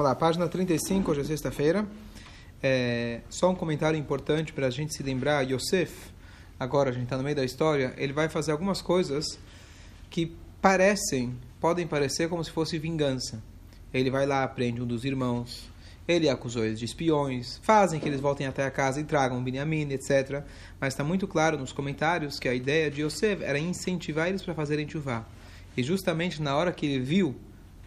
Vamos lá, página 35, hoje é sexta-feira. É, só um comentário importante para a gente se lembrar. Yosef, agora a gente está no meio da história, ele vai fazer algumas coisas que parecem, podem parecer como se fosse vingança. Ele vai lá, prende um dos irmãos, ele acusou eles de espiões, fazem que eles voltem até a casa e tragam Binyamin, etc. Mas está muito claro nos comentários que a ideia de Yosef era incentivar eles para fazerem chuvá. E justamente na hora que ele viu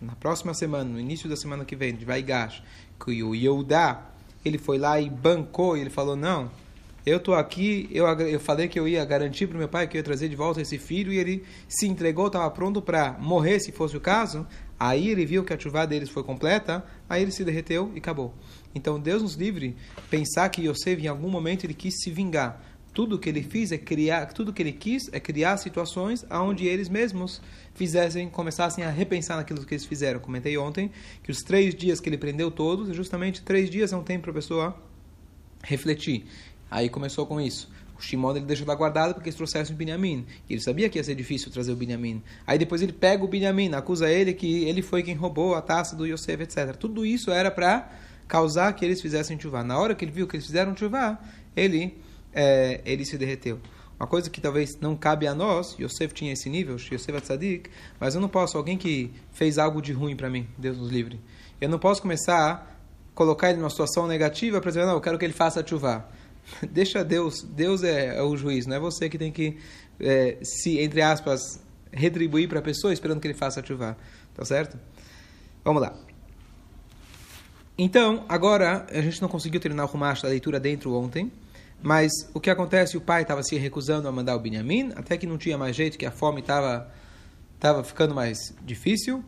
na próxima semana, no início da semana que vem, de Vaigash, que o Yehudá, ele foi lá e bancou, e ele falou, não, eu estou aqui, eu, eu falei que eu ia garantir para meu pai que eu ia trazer de volta esse filho, e ele se entregou, estava pronto para morrer, se fosse o caso, aí ele viu que a chuva deles foi completa, aí ele se derreteu e acabou. Então Deus nos livre pensar que Yosef em algum momento ele quis se vingar, tudo que ele fez é criar, tudo que ele quis é criar situações onde eles mesmos fizessem, começassem a repensar naquilo que eles fizeram. Comentei ontem que os três dias que ele prendeu todos, justamente três dias é um tempo para a pessoa refletir. Aí começou com isso. O Shimon ele deixou lá guardado porque eles trouxeram o Binyamin. E ele sabia que ia ser difícil trazer o Binyamin. Aí depois ele pega o Binyamin, acusa ele que ele foi quem roubou a taça do Yosef, etc. Tudo isso era para causar que eles fizessem chuvá. Na hora que ele viu que eles fizeram chuvá, ele é, ele se derreteu. Uma coisa que talvez não cabe a nós, Yosef tinha esse nível, Yosef é tzadik, mas eu não posso, alguém que fez algo de ruim para mim, Deus nos livre, eu não posso começar a colocar ele numa situação negativa para dizer, não, eu quero que ele faça chuva. Deixa Deus, Deus é, é, o juiz, não é você que tem que é, se, entre aspas, retribuir para a pessoa esperando que ele faça chuva. Tá certo? Vamos lá. Então, agora, a gente não conseguiu terminar o Rumash da leitura dentro ontem, mas o que acontece? O pai estava se recusando a mandar o Binyamin, até que não tinha mais jeito, que a fome estava tava ficando mais difícil.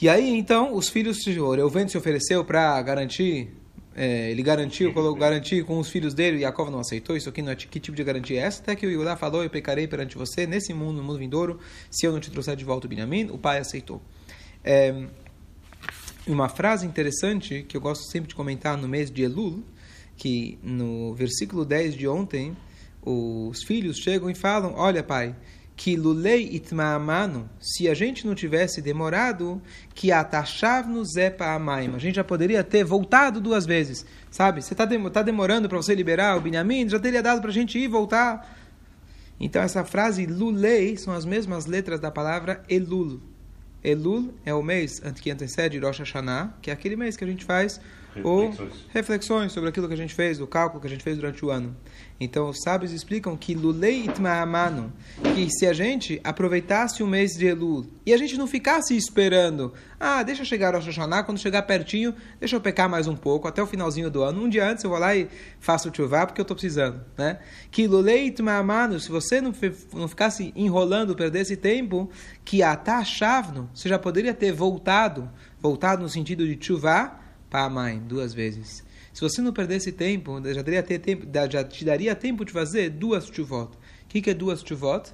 E aí, então, os filhos, o Reuven se ofereceu para garantir, é, ele garantiu, garantir com os filhos dele, Yaakov não aceitou, isso aqui não é, que tipo de garantia é essa? Até que o Yudá falou, eu pecarei perante você nesse mundo, no mundo vindouro, se eu não te trouxer de volta o Binyamin, o pai aceitou. É, uma frase interessante, que eu gosto sempre de comentar no mês de Elul, que no versículo 10 de ontem, os filhos chegam e falam: Olha, pai, que lulei itmaamano, se a gente não tivesse demorado, que atachavno zepa amaim, a gente já poderia ter voltado duas vezes, sabe? Você está tá demorando para você liberar o Binyamin, já teria dado para a gente ir e voltar. Então essa frase lulei são as mesmas letras da palavra elul. Elul é o mês que antecede Rosh Hashanah, que é aquele mês que a gente faz ou reflexões sobre aquilo que a gente fez, o cálculo que a gente fez durante o ano. Então, os sábios explicam que Lulei Itma'amanu, que se a gente aproveitasse o mês de Elul e a gente não ficasse esperando, ah, deixa chegar ao Shoshana, quando chegar pertinho, deixa eu pecar mais um pouco, até o finalzinho do ano. Um dia antes eu vou lá e faço o chuvá porque eu estou precisando. Né? Que Lulei Itma'amanu, se você não, não ficasse enrolando, perdesse tempo, que Atachavno, você já poderia ter voltado, voltado no sentido de chuvá, mãe duas vezes. Se você não perdesse tempo, já, teria ter tempo, já te daria tempo de fazer duas chuvot. O que, que é duas chuvot?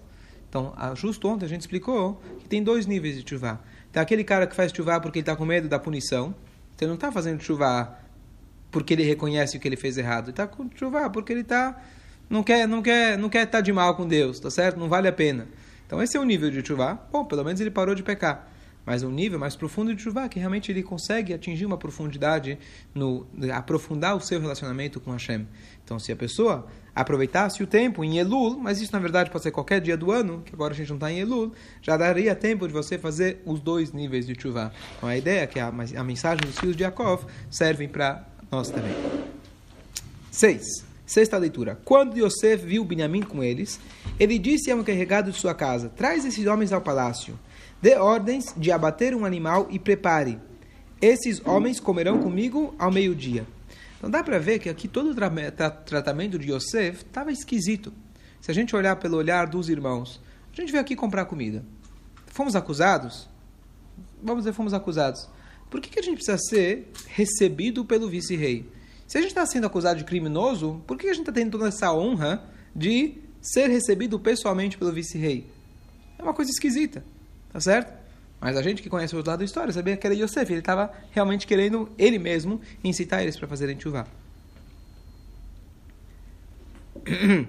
Então, justo ontem a gente explicou que tem dois níveis de chuvá. Tem aquele cara que faz chuvá porque ele está com medo da punição. Ele não está fazendo chuvá porque ele reconhece o que ele fez errado. Ele está com chuvá porque ele está não quer não quer não quer estar tá de mal com Deus, tá certo? Não vale a pena. Então, esse é o nível de chuvá. Bom, pelo menos ele parou de pecar mas um nível mais profundo de chuva, que realmente ele consegue atingir uma profundidade, no aprofundar o seu relacionamento com Hashem. Então, se a pessoa aproveitasse o tempo em Elul, mas isso na verdade pode ser qualquer dia do ano, que agora a gente não está em Elul, já daria tempo de você fazer os dois níveis de chuva. Então, a ideia é que a, a mensagem dos filhos de Yaakov servem para nós também. 6. Sexta leitura. Quando Yosef viu Benjamim com eles, ele disse ao encarregado de sua casa: Traz esses homens ao palácio. Dê ordens de abater um animal e prepare. Esses homens comerão comigo ao meio-dia. Então dá para ver que aqui todo o tra tra tratamento de Yosef estava esquisito. Se a gente olhar pelo olhar dos irmãos, a gente veio aqui comprar comida. Fomos acusados? Vamos dizer, fomos acusados. Por que, que a gente precisa ser recebido pelo vice-rei? Se a gente está sendo acusado de criminoso, por que a gente está tendo toda essa honra de ser recebido pessoalmente pelo vice-rei? É uma coisa esquisita. Tá certo? Mas a gente que conhece o outro lado da história sabia que era Yosef. Ele estava realmente querendo, ele mesmo, incitar eles para fazerem chuvá.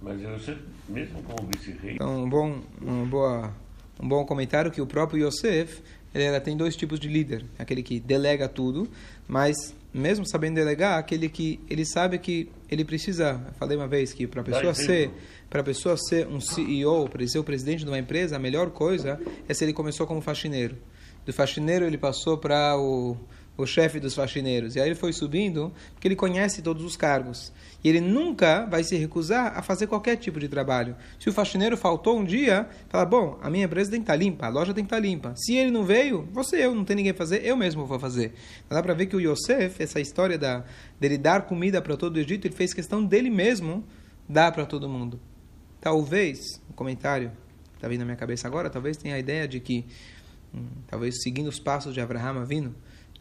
Mas Yosef, mesmo como vice-rei... Então, um bom, uma boa, um bom comentário que o próprio Yosef ele tem dois tipos de líder. Aquele que delega tudo, mas mesmo sabendo delegar, aquele que ele sabe que ele precisa. Eu falei uma vez que para a pessoa ser para pessoa ser um CEO, para ser o presidente de uma empresa, a melhor coisa é se ele começou como faxineiro. Do faxineiro ele passou para o o chefe dos faxineiros. E aí ele foi subindo, porque ele conhece todos os cargos. E ele nunca vai se recusar a fazer qualquer tipo de trabalho. Se o faxineiro faltou um dia, fala: Bom, a minha empresa tem que estar limpa, a loja tem que estar limpa. Se ele não veio, você eu, não tem ninguém fazer, eu mesmo vou fazer. Dá para ver que o Yosef, essa história da, dele dar comida para todo o Egito, ele fez questão dele mesmo dar para todo mundo. Talvez, um comentário está vindo na minha cabeça agora, talvez tenha a ideia de que, hum, talvez seguindo os passos de Abraham vindo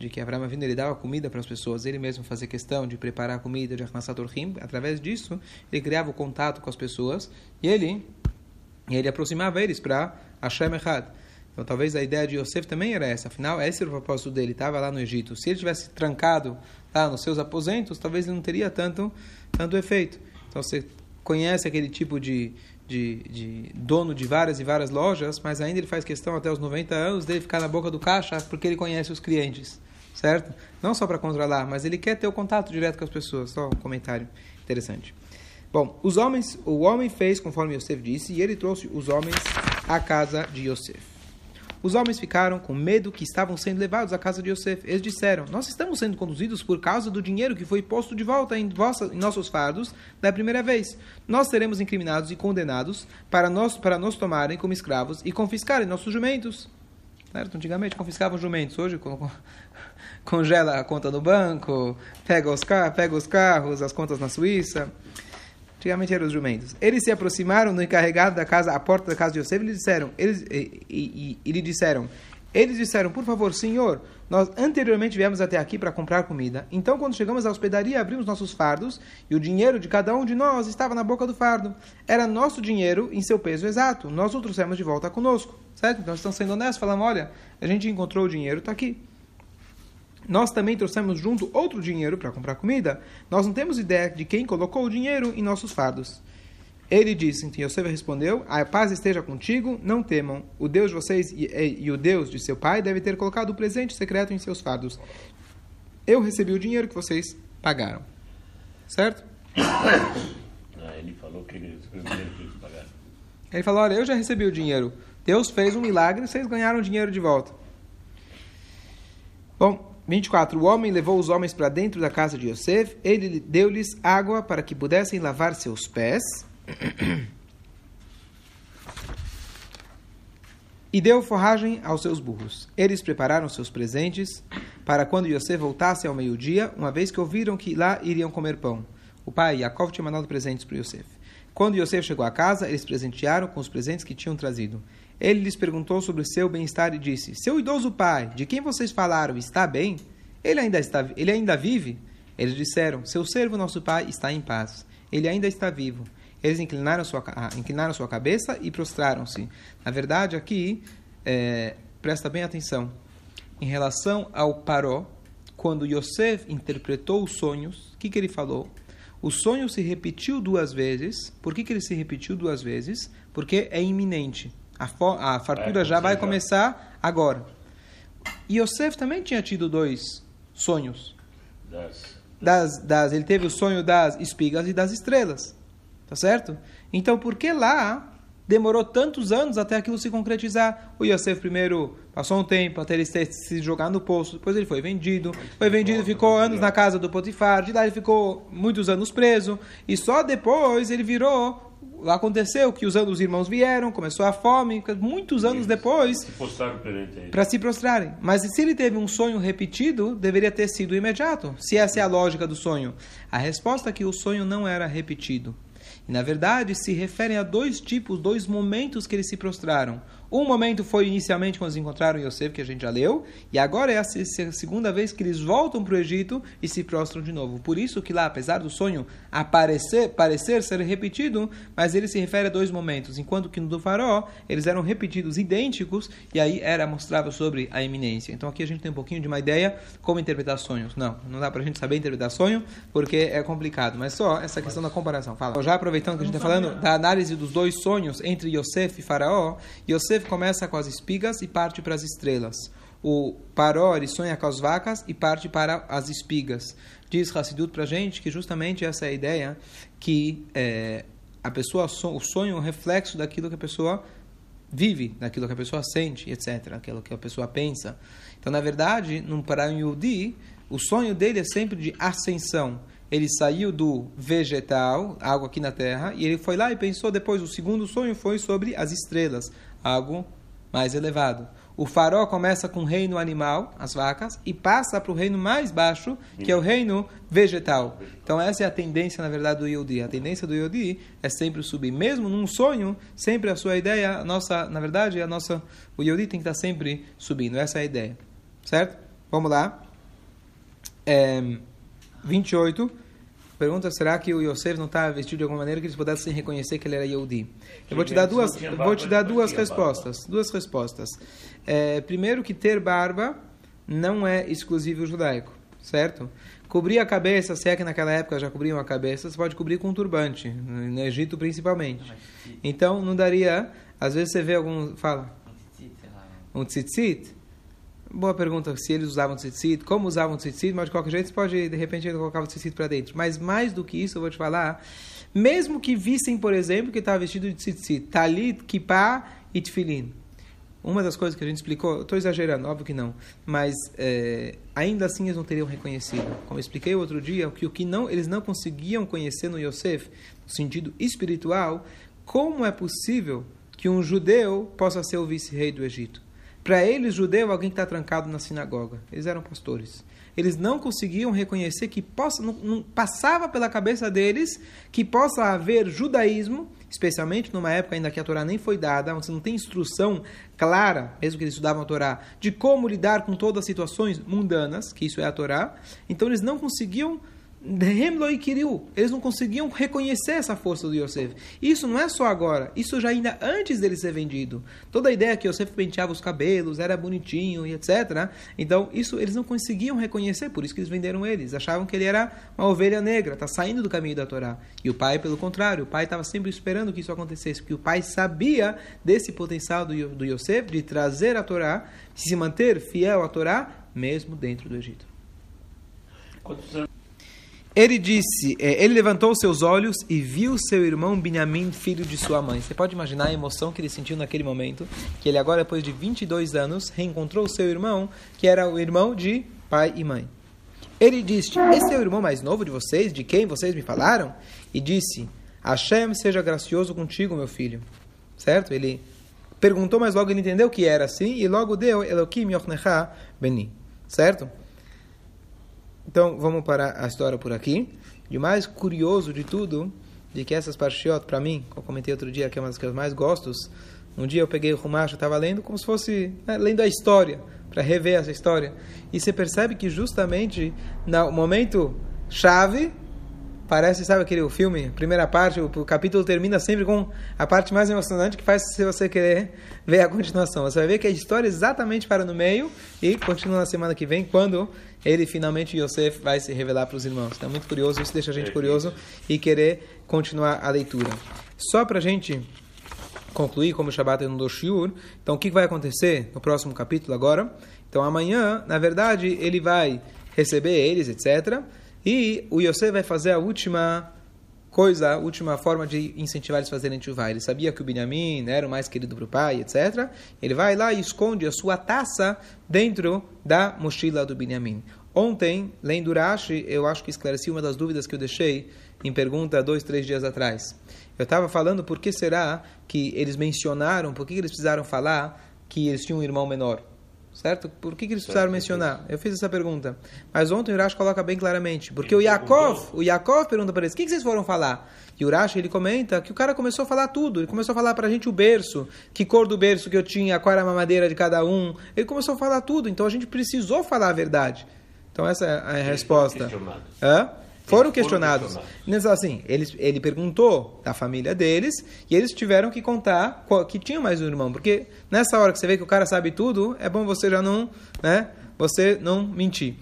de que Abraão vindo ele dava comida para as pessoas, ele mesmo fazia questão de preparar a comida, de armassar torrim, através disso ele criava o contato com as pessoas e ele ele aproximava eles para Hashem Echad. Então talvez a ideia de Yosef também era essa, afinal esse era o propósito dele, estava lá no Egito. Se ele tivesse trancado lá nos seus aposentos, talvez ele não teria tanto, tanto efeito. Então você conhece aquele tipo de, de, de, dono de várias e várias lojas, mas ainda ele faz questão até os 90 anos dele ficar na boca do caixa porque ele conhece os clientes certo? Não só para controlar, mas ele quer ter o contato direto com as pessoas. Só um comentário interessante. Bom, os homens, o homem fez conforme Yosef disse, e ele trouxe os homens à casa de Yosef. Os homens ficaram com medo que estavam sendo levados à casa de Yosef. Eles disseram: Nós estamos sendo conduzidos por causa do dinheiro que foi posto de volta em, vossa, em nossos fardos da primeira vez. Nós seremos incriminados e condenados para nós, para nos tomarem como escravos e confiscarem nossos jumentos. Certo? Antigamente confiscavam jumentos, hoje congela a conta no banco, pega os, car pega os carros, as contas na Suíça. Antigamente eram os jumentos. Eles se aproximaram do encarregado da casa, à porta da casa de Yosef, e lhe disseram, eles, e, e, e, lhe disseram, eles disseram, por favor, senhor, nós anteriormente viemos até aqui para comprar comida. Então, quando chegamos à hospedaria, abrimos nossos fardos e o dinheiro de cada um de nós estava na boca do fardo. Era nosso dinheiro em seu peso exato. Nós o trouxemos de volta conosco. Certo? Então, estão sendo honestos, falamos, olha, a gente encontrou o dinheiro, está aqui nós também trouxemos junto outro dinheiro para comprar comida. Nós não temos ideia de quem colocou o dinheiro em nossos fardos. Ele disse, então Yosef respondeu, a paz esteja contigo, não temam. O Deus de vocês e, e, e o Deus de seu pai deve ter colocado o presente secreto em seus fardos. Eu recebi o dinheiro que vocês pagaram. Certo? Ah, ele falou que ele recebeu o dinheiro que eles pagaram. Ele falou, olha, eu já recebi o dinheiro. Deus fez um milagre, vocês ganharam o dinheiro de volta. Bom, 24. O homem levou os homens para dentro da casa de Yosef, ele deu-lhes água para que pudessem lavar seus pés. E deu forragem aos seus burros. Eles prepararam seus presentes para quando Yosef voltasse ao meio-dia, uma vez que ouviram que lá iriam comer pão. O pai Yaakov tinha mandado presentes para Yosef. Quando Yosef chegou à casa, eles presentearam com os presentes que tinham trazido. Ele lhes perguntou sobre seu bem-estar e disse: Seu idoso pai, de quem vocês falaram, está bem? Ele ainda, está, ele ainda vive? Eles disseram: Seu servo, nosso pai, está em paz. Ele ainda está vivo. Eles inclinaram sua, inclinaram sua cabeça e prostraram-se. Na verdade, aqui, é, presta bem atenção. Em relação ao Paró, quando Yosef interpretou os sonhos, o que, que ele falou? O sonho se repetiu duas vezes. Por que, que ele se repetiu duas vezes? Porque é iminente. A, a fartura é, já vai começar agora. E Yosef também tinha tido dois sonhos. Das, das, das, ele teve o sonho das espigas e das estrelas. Tá certo? Então, por que lá demorou tantos anos até aquilo se concretizar? O Yosef primeiro passou um tempo até ele se jogar no poço, depois ele foi vendido, foi vendido, ficou anos na casa do Potifar, de lá ele ficou muitos anos preso, e só depois ele virou aconteceu que os, os irmãos vieram, começou a fome, muitos anos depois, para se prostrarem. Mas se ele teve um sonho repetido, deveria ter sido imediato, se essa é a lógica do sonho. A resposta é que o sonho não era repetido. E, na verdade, se referem a dois tipos, dois momentos que eles se prostraram. Um momento foi inicialmente quando eles encontraram Yosef, que a gente já leu, e agora é a segunda vez que eles voltam para o Egito e se prostram de novo. Por isso que lá, apesar do sonho aparecer, parecer ser repetido, mas ele se refere a dois momentos, enquanto que no do farol eles eram repetidos idênticos, e aí era mostrado sobre a eminência. Então aqui a gente tem um pouquinho de uma ideia como interpretar sonhos. Não, não dá para a gente saber interpretar sonho, porque é complicado, mas só essa questão da comparação. Fala. Já aproveitando que a gente está falando da análise dos dois sonhos entre Yosef e Faraó, Yosef Yosef começa com as espigas e parte para as estrelas. O Paró sonha com as vacas e parte para as espigas. Diz Hassidut para a gente que justamente essa é a ideia que é, a pessoa o sonho é um reflexo daquilo que a pessoa vive, daquilo que a pessoa sente, etc., aquilo que a pessoa pensa. Então, na verdade, num um Yudi, o sonho dele é sempre de ascensão. Ele saiu do vegetal, algo aqui na terra, e ele foi lá e pensou depois, o segundo sonho foi sobre as estrelas, algo mais elevado. O farol começa com o reino animal, as vacas, e passa para o reino mais baixo, que é o reino vegetal. Então essa é a tendência, na verdade, do Yodi. A tendência do Yodi é sempre subir. Mesmo num sonho, sempre a sua ideia, a nossa, na verdade, a nossa, o Yodi tem que estar sempre subindo. Essa é a ideia. Certo? Vamos lá. É, 28. Pergunta, será que o Yosef não está vestido de alguma maneira que eles pudessem reconhecer que ele era Yehudi? Eu vou te dar duas, vou te dar duas respostas. Duas respostas. É, primeiro que ter barba não é exclusivo judaico, certo? Cobrir a cabeça, se é que naquela época já cobriam a cabeça, você pode cobrir com um turbante, no Egito principalmente. Então não daria, às vezes você vê algum, fala, um tzitzit, Boa pergunta, se eles usavam tzitzit, como usavam tzitzit, mas de qualquer jeito você pode, de repente, colocar o tzitzit para dentro. Mas mais do que isso, eu vou te falar, mesmo que vissem, por exemplo, que estava vestido de tzitzit, talit, kippah e tefilin. Uma das coisas que a gente explicou, estou exagerando, óbvio que não, mas é, ainda assim eles não teriam reconhecido. Como eu expliquei outro dia, que o que não, eles não conseguiam conhecer no Yosef, no sentido espiritual, como é possível que um judeu possa ser o vice-rei do Egito. Para eles, judeu, alguém que está trancado na sinagoga. Eles eram pastores. Eles não conseguiam reconhecer que possa, não, não, passava pela cabeça deles que possa haver judaísmo, especialmente numa época ainda que a Torá nem foi dada, onde você não tem instrução clara, mesmo que eles estudavam a Torá, de como lidar com todas as situações mundanas, que isso é a Torá. Então eles não conseguiam eles não conseguiam reconhecer essa força do Yosef. Isso não é só agora, isso já ainda antes dele ser vendido. Toda a ideia que Yosef penteava os cabelos, era bonitinho e etc. Então, isso eles não conseguiam reconhecer, por isso que eles venderam eles. Achavam que ele era uma ovelha negra, está saindo do caminho da Torá. E o pai, pelo contrário, o pai estava sempre esperando que isso acontecesse, porque o pai sabia desse potencial do, Yosef de trazer a Torá, de se manter fiel à Torá, mesmo dentro do Egito. Anos? Ele disse, é, ele levantou seus olhos e viu seu irmão Benjamim, filho de sua mãe. Você pode imaginar a emoção que ele sentiu naquele momento, que ele agora, depois de 22 anos, reencontrou seu irmão, que era o irmão de pai e mãe. Ele disse, esse é o irmão mais novo de vocês, de quem vocês me falaram? E disse, Hashem seja gracioso contigo, meu filho. Certo? Ele perguntou, mas logo ele entendeu que era assim, e logo deu Elohim Yochnecha Beni. Certo? Então, vamos parar a história por aqui. E o mais curioso de tudo, de que essas parshiot, para mim, como eu comentei outro dia, que é uma das que eu mais gosto, um dia eu peguei o Rumash, estava lendo como se fosse né, lendo a história, para rever essa história. E você percebe que justamente no momento chave Parece, sabe aquele filme, primeira parte, o, o, capítulo termina sempre com a parte mais emocionante que faz se você querer ver a continuação. Você vai ver que a história exatamente para no meio e continua na semana que vem, quando ele finalmente, Yosef, vai se revelar para os irmãos. É muito curioso, isso deixa a gente curioso e querer continuar a leitura. Só para a gente concluir, como o Shabbat é no Shiur, então o que vai acontecer no próximo capítulo agora? Então amanhã, na verdade, ele vai receber eles, etc., e o Yosef vai fazer a última coisa, a última forma de incentivar eles a fazerem chuvá. Ele sabia que o Benjamin era o mais querido para o pai, etc. Ele vai lá e esconde a sua taça dentro da mochila do Benjamin. Ontem, lendo Rashi, eu acho que esclareci uma das dúvidas que eu deixei em pergunta dois, três dias atrás. Eu estava falando por que será que eles mencionaram, por que eles precisaram falar que eles tinham um irmão menor. Certo? Por que, que eles precisaram mencionar? Eu fiz essa pergunta. Mas ontem o Urash coloca bem claramente. Porque o Yaakov, o Yaakov pergunta para eles, o que, que vocês foram falar? E o Urash, ele comenta que o cara começou a falar tudo. Ele começou a falar para a gente o berço, que cor do berço que eu tinha, qual era a mamadeira de cada um. Ele começou a falar tudo. Então a gente precisou falar a verdade. Então essa é a resposta. Hã? Foram questionados. questionados. Assim, ele, ele perguntou da família deles e eles tiveram que contar que tinha mais um irmão. Porque nessa hora que você vê que o cara sabe tudo, é bom você já não, né, você não mentir.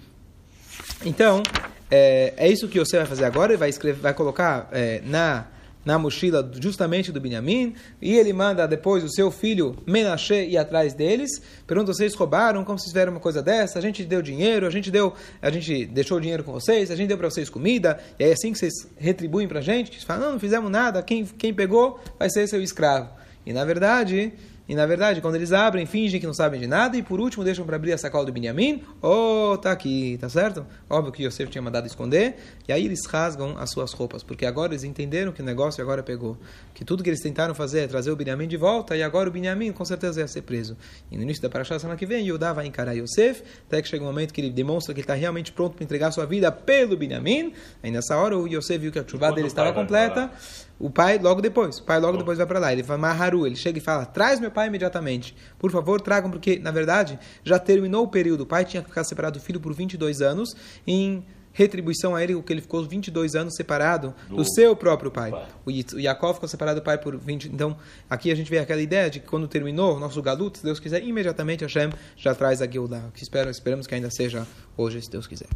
Então, é, é isso que você vai fazer agora. Ele vai, escrever, vai colocar é, na na mochila justamente do Benjamim, e ele manda depois o seu filho Menashe ir atrás deles, pergunta, vocês roubaram, como vocês fizeram uma coisa dessa? A gente deu dinheiro, a gente deu, a gente deixou o dinheiro com vocês, a gente deu para vocês comida, e é assim que vocês retribuem para a gente? Eles falam, não, não fizemos nada, quem, quem pegou vai ser seu escravo. E na verdade, e na verdade, quando eles abrem, fingem que não sabem de nada e por último deixam para abrir a sacola do Benjamim. Oh, tá aqui, tá certo? Óbvio que Yosef tinha mandado esconder. E aí eles rasgam as suas roupas, porque agora eles entenderam que o negócio agora pegou. Que tudo que eles tentaram fazer é trazer o Benjamim de volta e agora o Benjamim com certeza ia ser preso. E no início da Parashá, semana que vem, Yudá vai encarar Yosef, até que chega um momento que ele demonstra que ele está realmente pronto para entregar sua vida pelo Benjamim. Aí nessa hora o Yosef viu que a chuva dele estava completa. O pai, logo depois, o pai logo depois vai para lá. Ele fala, Maharu, ele chega e fala, traz meu pai imediatamente. Por favor, tragam, porque, na verdade, já terminou o período. O pai tinha que ficar separado do filho por 22 anos, em retribuição a ele, o que ele ficou 22 anos separado do, do seu próprio pai. pai. O, o ficou separado do pai por 20... Então, aqui a gente vê aquela ideia de que quando terminou o nosso galut, se Deus quiser, imediatamente Hashem já traz a Geulah. Que espero, esperamos que ainda seja hoje, se Deus quiser.